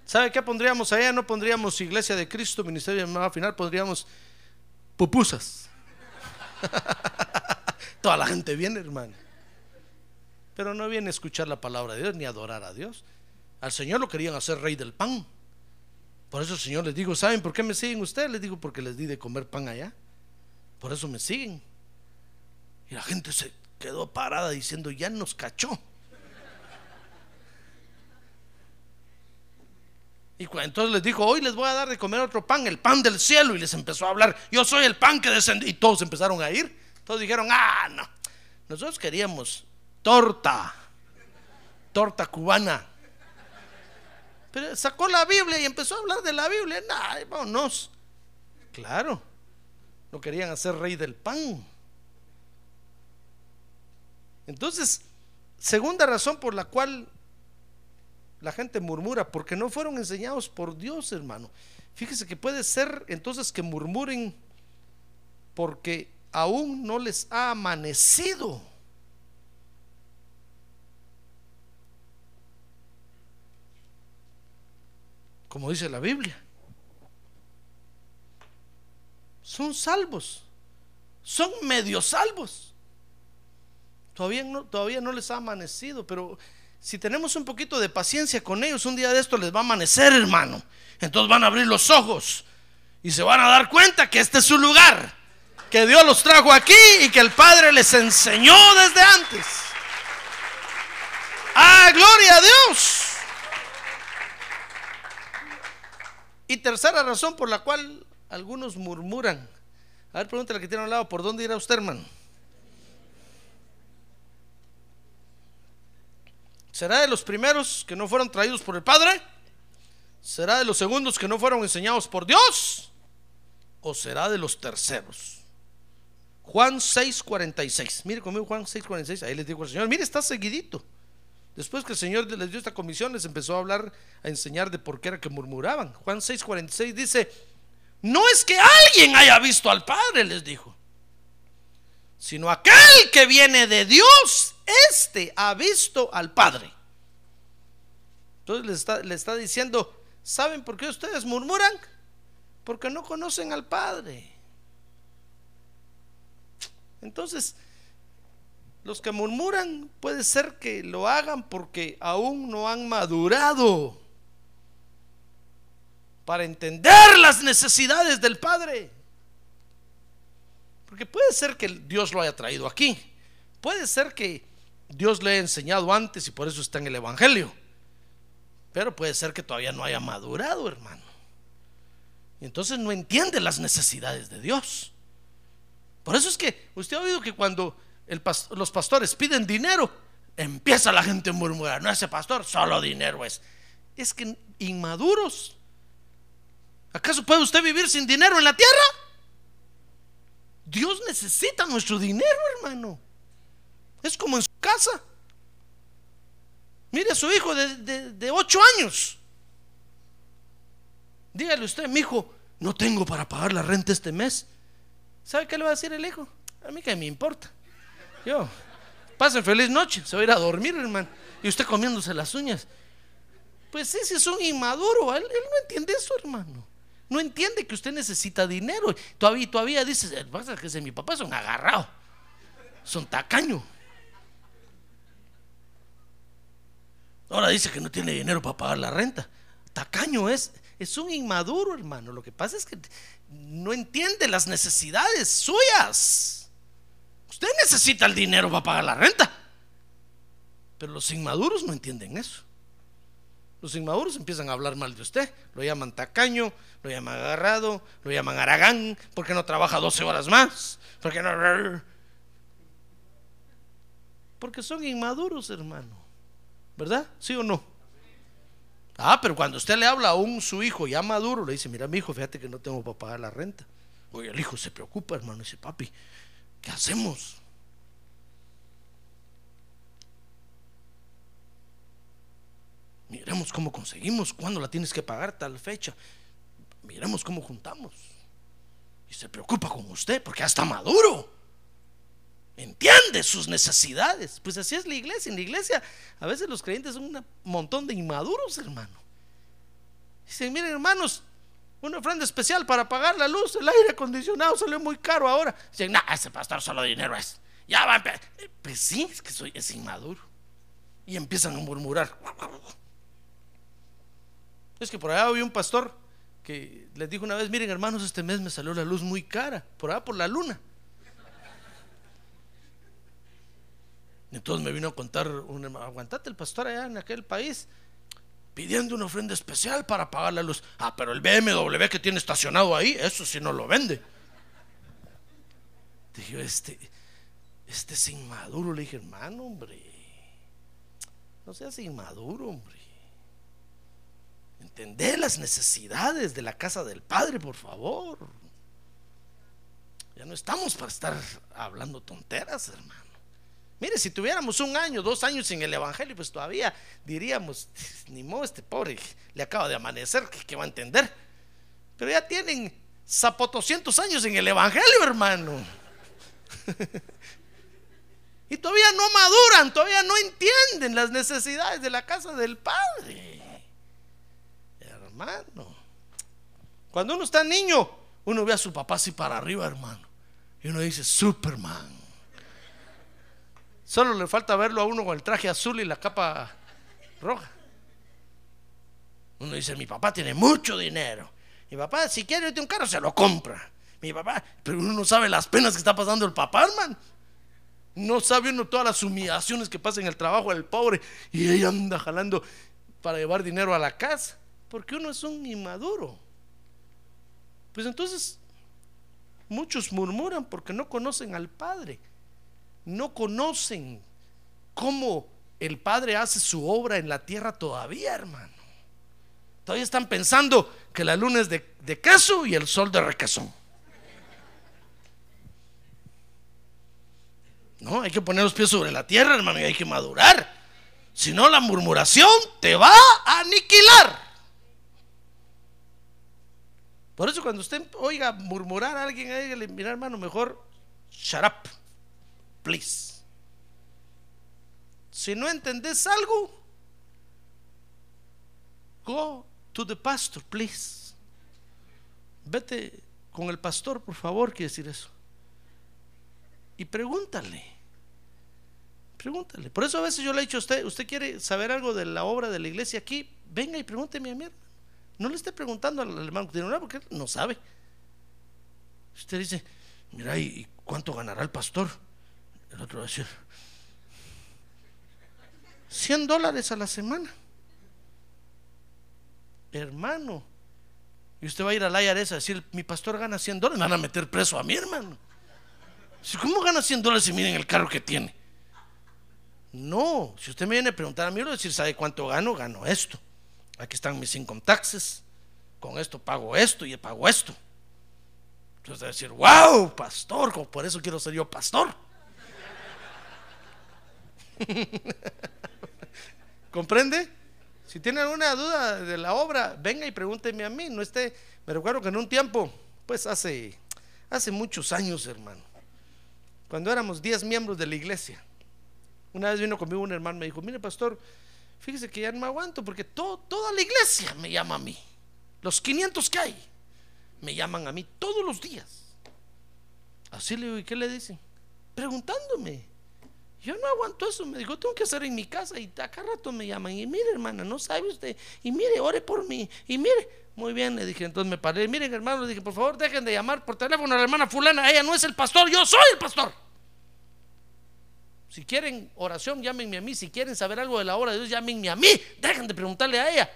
¿Sabe qué pondríamos allá? No pondríamos Iglesia de Cristo, Ministerio de Al Final, pondríamos pupusas. Toda la gente viene, hermano. Pero no viene a escuchar la palabra de Dios ni a adorar a Dios. Al Señor lo querían hacer rey del pan. Por eso, Señor, les digo, ¿saben por qué me siguen ustedes? Les digo, porque les di de comer pan allá. Por eso me siguen. Y la gente se quedó parada diciendo, ya nos cachó. Y entonces les dijo, hoy les voy a dar de comer otro pan, el pan del cielo. Y les empezó a hablar, yo soy el pan que descendió. Y todos empezaron a ir. Todos dijeron, ah, no. Nosotros queríamos torta, torta cubana sacó la Biblia y empezó a hablar de la Biblia. Nah, vámonos. Claro, no querían hacer rey del pan. Entonces, segunda razón por la cual la gente murmura, porque no fueron enseñados por Dios, hermano. Fíjese que puede ser entonces que murmuren porque aún no les ha amanecido. como dice la Biblia. Son salvos, son medio salvos, Todavía no, todavía no les ha amanecido, pero si tenemos un poquito de paciencia con ellos, un día de esto les va a amanecer, hermano. Entonces van a abrir los ojos y se van a dar cuenta que este es su lugar, que Dios los trajo aquí y que el Padre les enseñó desde antes. ¡Ah, gloria a Dios! Y tercera razón por la cual algunos murmuran. A ver, pregúntale que tiene al lado, ¿por dónde irá usted, hermano? ¿Será de los primeros que no fueron traídos por el Padre? ¿Será de los segundos que no fueron enseñados por Dios? ¿O será de los terceros? Juan 6:46. Mire conmigo Juan 6:46. Ahí les digo al Señor, mire, está seguidito. Después que el Señor les dio esta comisión, les empezó a hablar, a enseñar de por qué era que murmuraban. Juan 6:46 dice, no es que alguien haya visto al Padre, les dijo, sino aquel que viene de Dios, este ha visto al Padre. Entonces le está, le está diciendo, ¿saben por qué ustedes murmuran? Porque no conocen al Padre. Entonces, los que murmuran puede ser que lo hagan porque aún no han madurado para entender las necesidades del Padre. Porque puede ser que Dios lo haya traído aquí. Puede ser que Dios le haya enseñado antes y por eso está en el Evangelio. Pero puede ser que todavía no haya madurado, hermano. Y entonces no entiende las necesidades de Dios. Por eso es que usted ha oído que cuando los pastores piden dinero, empieza la gente a murmurar, no ese pastor, solo dinero es. Es que inmaduros. ¿Acaso puede usted vivir sin dinero en la tierra? Dios necesita nuestro dinero, hermano. Es como en su casa. Mire a su hijo de, de, ocho años. Dígale usted, mi hijo, no tengo para pagar la renta este mes. ¿Sabe qué le va a decir el hijo? A mí que me importa. Yo, pasen feliz noche, se va a ir a dormir, hermano. Y usted comiéndose las uñas. Pues ese es un inmaduro, él, no entiende eso, hermano. No entiende que usted necesita dinero. Todavía, todavía dice, pasa que mi papá es un agarrado, son tacaño. Ahora dice que no tiene dinero para pagar la renta. Tacaño es, es un inmaduro, hermano. Lo que pasa es que no entiende las necesidades suyas. Usted necesita el dinero para pagar la renta. Pero los inmaduros no entienden eso. Los inmaduros empiezan a hablar mal de usted. Lo llaman tacaño, lo llaman agarrado, lo llaman aragán, porque no trabaja 12 horas más. Porque no. Porque son inmaduros, hermano. ¿Verdad? ¿Sí o no? Ah, pero cuando usted le habla a un su hijo ya maduro, le dice, mira mi hijo, fíjate que no tengo para pagar la renta. Oye, el hijo se preocupa, hermano, dice, papi, ¿Qué hacemos? Miremos cómo conseguimos, cuándo la tienes que pagar tal fecha. Miremos cómo juntamos. Y se preocupa con usted porque ya está maduro. Entiende sus necesidades. Pues así es la iglesia. En la iglesia a veces los creyentes son un montón de inmaduros, hermano. Dicen, miren hermanos, una ofrenda especial para pagar la luz, el aire acondicionado salió muy caro ahora. Dicen, no, ese pastor solo dinero es. Ya va a empezar. Eh, pues sí, es que soy, es inmaduro. Y empiezan a murmurar. Es que por allá había un pastor que les dijo una vez, miren hermanos, este mes me salió la luz muy cara, por allá por la luna. Entonces me vino a contar, un, aguantate el pastor allá en aquel país pidiendo una ofrenda especial para pagar la luz. Ah, pero el BMW que tiene estacionado ahí, eso sí no lo vende. Dije, este, este es inmaduro. Le dije, hermano, hombre, no seas inmaduro, hombre. Entender las necesidades de la casa del Padre, por favor. Ya no estamos para estar hablando tonteras, hermano. Mire, si tuviéramos un año, dos años en el Evangelio, pues todavía diríamos, ni modo, este pobre le acaba de amanecer, que va a entender? Pero ya tienen zapotoscientos años en el Evangelio, hermano. y todavía no maduran, todavía no entienden las necesidades de la casa del Padre. Hermano, cuando uno está niño, uno ve a su papá así para arriba, hermano. Y uno dice, Superman. Solo le falta verlo a uno con el traje azul y la capa roja. Uno dice, mi papá tiene mucho dinero. Mi papá, si quiere un carro, se lo compra. Mi papá, pero uno no sabe las penas que está pasando el papá, hermano. No sabe uno todas las humillaciones que pasa en el trabajo del pobre y ella anda jalando para llevar dinero a la casa. Porque uno es un inmaduro. Pues entonces, muchos murmuran porque no conocen al Padre. No conocen cómo el Padre hace su obra en la tierra todavía, hermano. Todavía están pensando que la luna es de, de queso y el sol de requesón. No, hay que poner los pies sobre la tierra, hermano, y hay que madurar. Si no, la murmuración te va a aniquilar. Por eso cuando usted oiga murmurar a alguien, dígale, mira hermano, mejor shut up, please. Si no entendés algo, go to the pastor, please. Vete con el pastor, por favor, quiere decir eso. Y pregúntale. Pregúntale. Por eso a veces yo le he dicho a usted, usted quiere saber algo de la obra de la iglesia aquí, venga y pregúnteme a mi hermano. No le esté preguntando al hermano que tiene una porque él no sabe. Usted dice, mira, ¿y cuánto ganará el pastor? El otro va a decir, 100 dólares a la semana. Hermano. Y usted va a ir al IRS a decir, mi pastor gana 100 dólares, me van a meter preso a mi hermano. ¿Cómo gana 100 dólares si miren el carro que tiene? No, si usted me viene a preguntar a mí, yo le voy a decir, ¿sabe cuánto gano? Gano esto. Aquí están mis income taxes. Con esto pago esto y pago esto. Entonces decir, wow, pastor, como por eso quiero ser yo pastor. ¿Comprende? Si tiene alguna duda de la obra, venga y pregúnteme a mí. No esté, me recuerdo que en un tiempo, pues hace, hace muchos años, hermano, cuando éramos 10 miembros de la iglesia, una vez vino conmigo un hermano y me dijo, mire pastor, fíjese que ya no me aguanto porque toda la iglesia me llama a mí. Los 500 que hay me llaman a mí todos los días. Así le digo, ¿y qué le dicen? Preguntándome. Yo no aguanto eso, me dijo, tengo que hacer en mi casa y acá rato me llaman. Y mire, hermana, no sabe usted. Y mire, ore por mí. Y mire, muy bien, le dije, entonces me paré. Miren, hermano, le dije, por favor, dejen de llamar por teléfono a la hermana fulana. Ella no es el pastor, yo soy el pastor. Si quieren oración, llámenme a mí. Si quieren saber algo de la obra de Dios, llámenme a mí. Dejen de preguntarle a ella.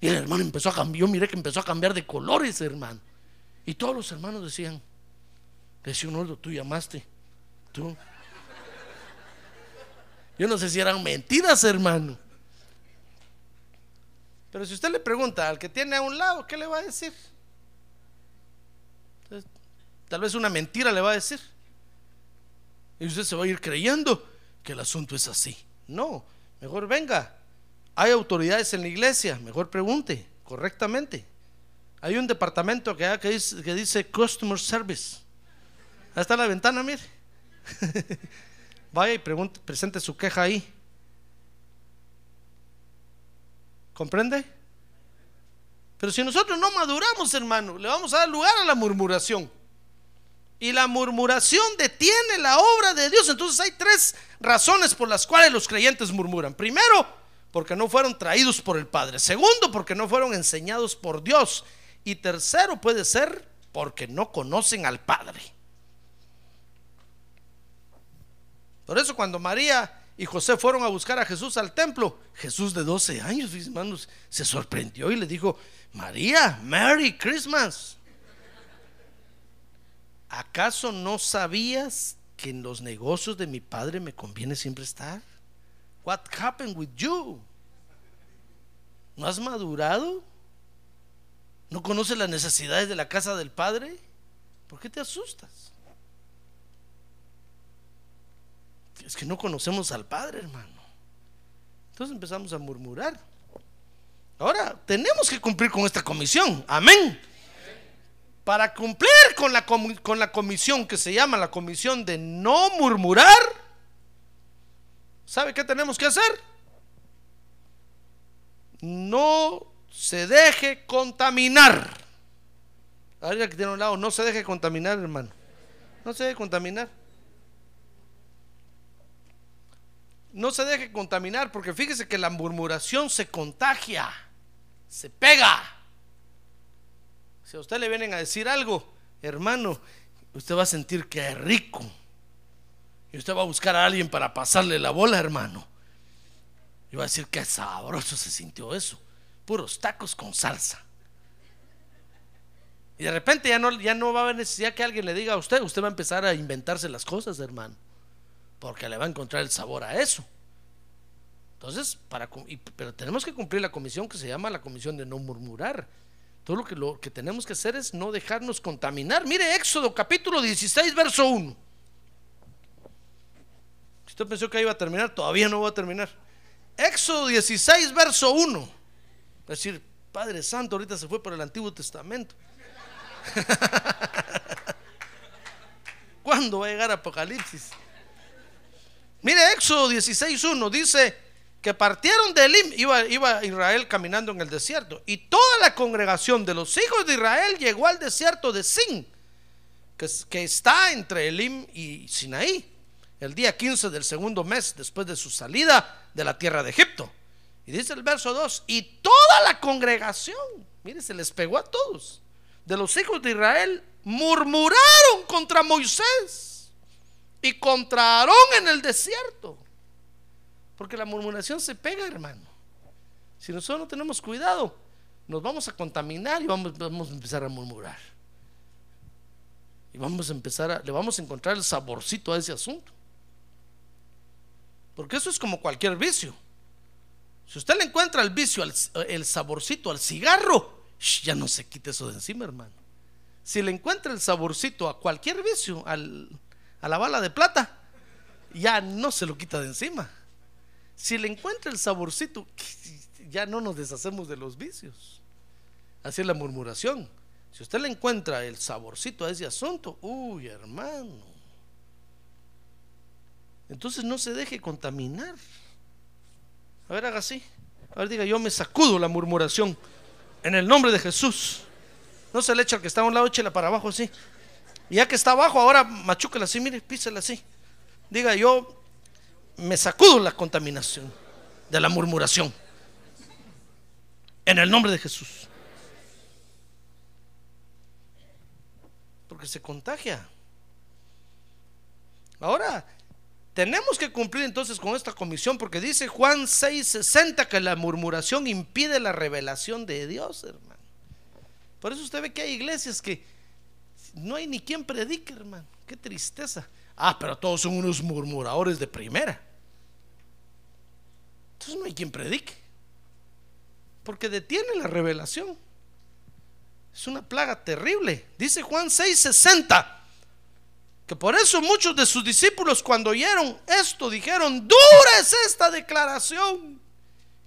Y el hermano empezó a cambiar, miré que empezó a cambiar de colores, hermano. Y todos los hermanos decían, decía uno, tú llamaste, tú. Yo no sé si eran mentiras, hermano. Pero si usted le pregunta al que tiene a un lado, ¿qué le va a decir? Tal vez una mentira le va a decir. Y usted se va a ir creyendo que el asunto es así. No, mejor venga. Hay autoridades en la iglesia, mejor pregunte correctamente. Hay un departamento que, dice, que dice Customer Service. Ahí está la ventana, mire. Vaya y pregunte, presente su queja ahí. ¿Comprende? Pero si nosotros no maduramos, hermano, le vamos a dar lugar a la murmuración. Y la murmuración detiene la obra de Dios. Entonces hay tres razones por las cuales los creyentes murmuran. Primero, porque no fueron traídos por el Padre. Segundo, porque no fueron enseñados por Dios. Y tercero puede ser porque no conocen al Padre. Por eso cuando María y José fueron a buscar a Jesús al templo. Jesús de 12 años, hermanos, se sorprendió y le dijo, María, Merry Christmas. ¿Acaso no sabías que en los negocios de mi padre me conviene siempre estar? What happened with you? ¿No has madurado? ¿No conoces las necesidades de la casa del padre? ¿Por qué te asustas? es que no conocemos al Padre, hermano. Entonces empezamos a murmurar. Ahora tenemos que cumplir con esta comisión. Amén. Para cumplir con la, con la comisión que se llama la comisión de no murmurar, ¿sabe qué tenemos que hacer? No se deje contaminar. Ahora que tiene un lado, no se deje contaminar, hermano. No se deje contaminar. no se deje contaminar, porque fíjese que la murmuración se contagia, se pega. Si a usted le vienen a decir algo, hermano, usted va a sentir que es rico. Y usted va a buscar a alguien para pasarle la bola, hermano. Y va a decir que sabroso se sintió eso. Puros tacos con salsa. Y de repente ya no, ya no va a haber necesidad que alguien le diga a usted. Usted va a empezar a inventarse las cosas, hermano. Porque le va a encontrar el sabor a eso. Entonces, pero tenemos que cumplir la comisión que se llama la comisión de no murmurar. Todo lo que, lo que tenemos que hacer es no dejarnos contaminar. Mire Éxodo capítulo 16, verso 1. Si usted pensó que iba a terminar, todavía no va a terminar. Éxodo 16, verso 1. Es decir, Padre Santo ahorita se fue por el Antiguo Testamento. ¿Cuándo va a llegar Apocalipsis? Mire, Éxodo 16.1 dice que partieron de Elim, iba, Israel caminando en el desierto, y toda la congregación de los hijos de Israel llegó al desierto de Sin, que, que está entre Elim y Sinaí, el día 15 del segundo mes después de su salida de la tierra de Egipto. Y dice el verso 2, y toda la congregación, mire, se les pegó a todos de los hijos de Israel murmuraron contra Moisés y contra Aarón en el desierto. Porque la murmuración se pega, hermano. Si nosotros no tenemos cuidado, nos vamos a contaminar y vamos, a empezar a murmurar. Y vamos a empezar a, le vamos a encontrar el saborcito a ese asunto. Porque eso es como cualquier vicio. Si usted le encuentra el vicio, el saborcito al cigarro, ya no se quite eso de encima, hermano. Si le encuentra el saborcito a cualquier vicio, a la bala de plata, ya no se lo quita de encima. Si le encuentra el saborcito, ya no nos deshacemos de los vicios. Así es la murmuración. Si usted le encuentra el saborcito a ese asunto, uy, hermano. Entonces no se deje contaminar. A ver, haga así. A ver, diga, yo me sacudo la murmuración. En el nombre de Jesús. No se le echa al que está a un lado, échela para abajo así. Y ya que está abajo, ahora machúquela así, mire, písela así. Diga, yo me sacudo la contaminación de la murmuración. En el nombre de Jesús. Porque se contagia. Ahora, tenemos que cumplir entonces con esta comisión porque dice Juan 6:60 que la murmuración impide la revelación de Dios, hermano. Por eso usted ve que hay iglesias que no hay ni quien predique, hermano. Qué tristeza. Ah, pero todos son unos murmuradores de primera. Entonces no hay quien predique. Porque detiene la revelación. Es una plaga terrible. Dice Juan 6:60 que por eso muchos de sus discípulos cuando oyeron esto dijeron, dura es esta declaración.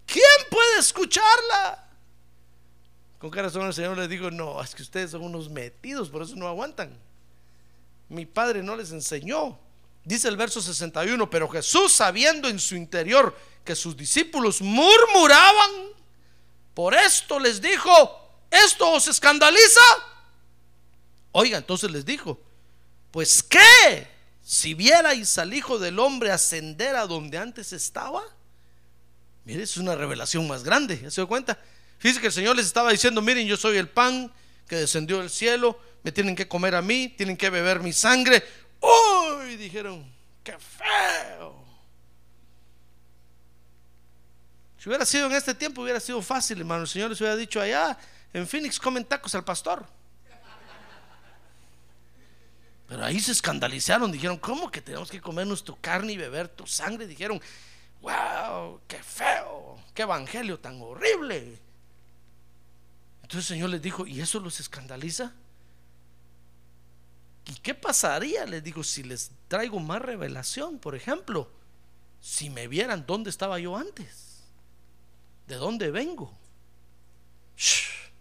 ¿Quién puede escucharla? Con qué razón el Señor les digo, no, es que ustedes son unos metidos, por eso no aguantan. Mi padre no les enseñó. Dice el verso 61, pero Jesús sabiendo en su interior que sus discípulos murmuraban, por esto les dijo, ¿esto os escandaliza? Oiga, entonces les dijo, pues qué, si vierais al Hijo del Hombre ascender a donde antes estaba. Mire, es una revelación más grande, ¿ya se da cuenta? Fíjense que el Señor les estaba diciendo, miren, yo soy el pan que descendió del cielo, me tienen que comer a mí, tienen que beber mi sangre. ¡Uy! Dijeron, ¡qué feo! Si hubiera sido en este tiempo, hubiera sido fácil, hermano. El Señor les hubiera dicho allá, en Phoenix comen tacos al pastor. Pero ahí se escandalizaron, dijeron, ¿cómo que tenemos que comernos tu carne y beber tu sangre? Dijeron, wow, qué feo, qué evangelio tan horrible. Entonces el Señor les dijo, ¿y eso los escandaliza? ¿Y qué pasaría? Les digo, si les traigo más revelación, por ejemplo, si me vieran dónde estaba yo antes, de dónde vengo,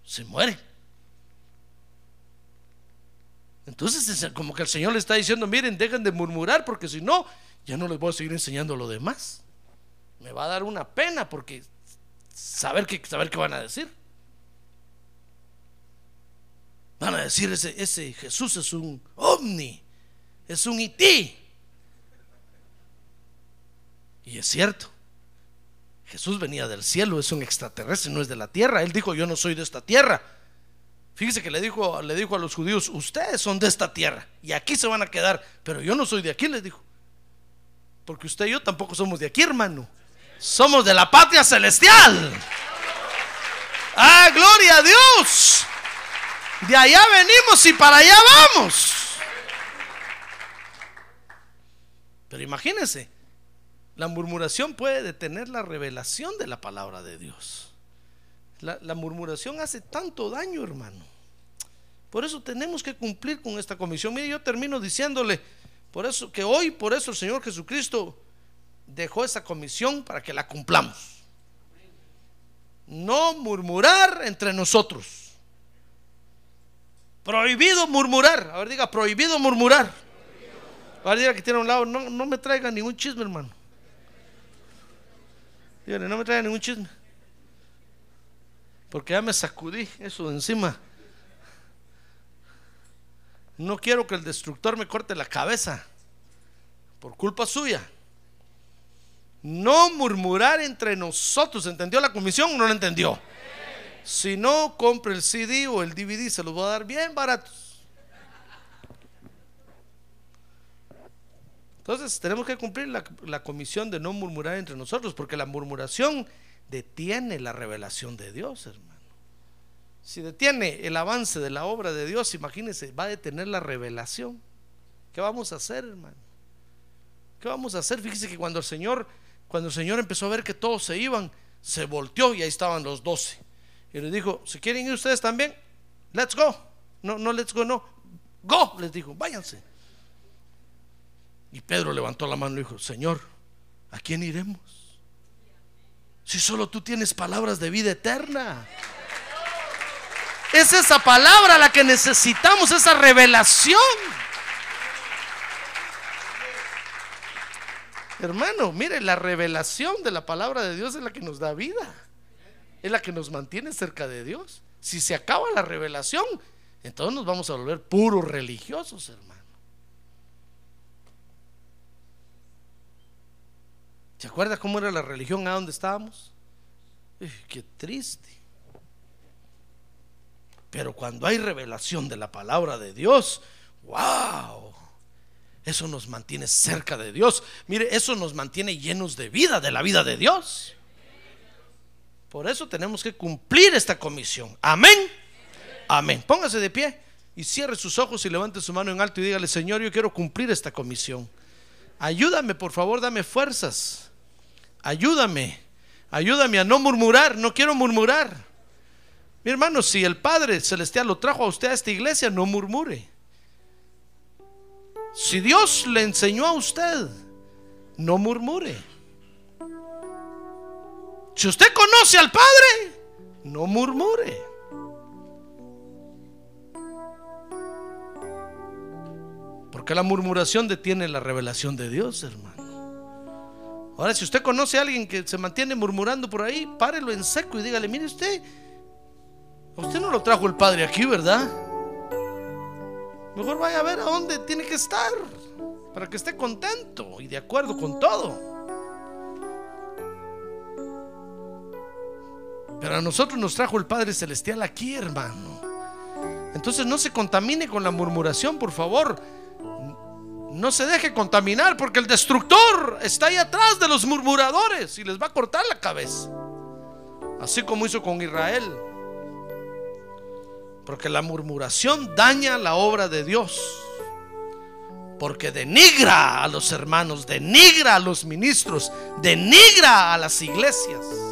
se muere. Entonces es como que el Señor le está diciendo, miren, dejen de murmurar porque si no, ya no les voy a seguir enseñando lo demás. Me va a dar una pena porque saber qué, saber qué van a decir. Van a decir, ese, Jesús es un ovni, es un ití. Y es cierto. Jesús venía del cielo, es un extraterrestre, no es de la tierra. Él dijo, yo no soy de esta tierra. Fíjese que le dijo, le dijo a los judíos, ustedes son de esta tierra y aquí se van a quedar, pero yo no soy de aquí, les dijo. Porque usted y yo tampoco somos de aquí, hermano. Somos de la patria celestial. Ah, gloria a Dios. De allá venimos y para allá vamos. Pero imagínense, la murmuración puede detener la revelación de la palabra de Dios. La, murmuración hace tanto daño, hermano. Por eso tenemos que cumplir con esta comisión. Mire, yo termino diciéndole, por eso que hoy, por eso el Señor Jesucristo dejó esa comisión para que la cumplamos. No murmurar entre nosotros. Prohibido murmurar. A ver, diga, prohibido murmurar. A ver, diga que tiene a un lado, no, no me traiga ningún chisme, hermano. Dígale, no me traiga ningún chisme. Porque ya me sacudí eso de encima. No quiero que el destructor me corte la cabeza por culpa suya. No murmurar entre nosotros. ¿Entendió la comisión o no la entendió? Si no, compre el CD o el DVD, se los voy a dar bien baratos. Entonces tenemos que cumplir la, comisión de no murmurar entre nosotros, porque la murmuración detiene la revelación de Dios, hermano. Si detiene el avance de la obra de Dios, imagínense, va a detener la revelación. ¿Qué vamos a hacer, hermano? ¿Qué vamos a hacer? Fíjese que cuando el Señor, cuando el Señor empezó a ver que todos se iban, se volteó y ahí estaban los doce. Y les dijo, si quieren ir ustedes también, let's go. No, no, let's go, no. Go, les dijo, váyanse. Y Pedro levantó la mano y dijo, Señor, ¿a quién iremos? Si solo tú tienes palabras de vida eterna. Es esa palabra la que necesitamos, esa revelación. Hermano, mire, la revelación de la palabra de Dios es la que nos da vida. Es la que nos mantiene cerca de Dios. Si se acaba la revelación, entonces nos vamos a volver puros religiosos, hermano. ¿Se acuerda cómo era la religión a donde estábamos? qué triste. Pero cuando hay revelación de la palabra de Dios, wow, eso nos mantiene cerca de Dios. Mire, eso nos mantiene llenos de vida, de la vida de Dios. Por eso tenemos que cumplir esta comisión. Amén. Amén. Póngase de pie y cierre sus ojos y levante su mano en alto y dígale, Señor, yo quiero cumplir esta comisión. Ayúdame, por favor, dame fuerzas ayúdame, ayúdame a no murmurar, no quiero murmurar. Mi hermano, si el Padre Celestial lo trajo a usted a esta iglesia, no murmure. Si Dios le enseñó a usted, no murmure. Si usted conoce al Padre, no murmure. Porque la murmuración detiene la revelación de Dios, hermano. Ahora, si usted conoce a alguien que se mantiene murmurando por ahí, párelo en seco y dígale, mire usted, usted no lo trajo el Padre aquí, ¿verdad? Mejor vaya a ver a dónde tiene que estar para que esté contento y de acuerdo con todo. Pero a nosotros nos trajo el Padre Celestial aquí, hermano. Entonces no se contamine con la murmuración, por favor. No se deje contaminar porque el destructor está ahí atrás de los murmuradores y les va a cortar la cabeza. Así como hizo con Israel. Porque la murmuración daña la obra de Dios. Porque denigra a los hermanos, denigra a los ministros, denigra a las iglesias.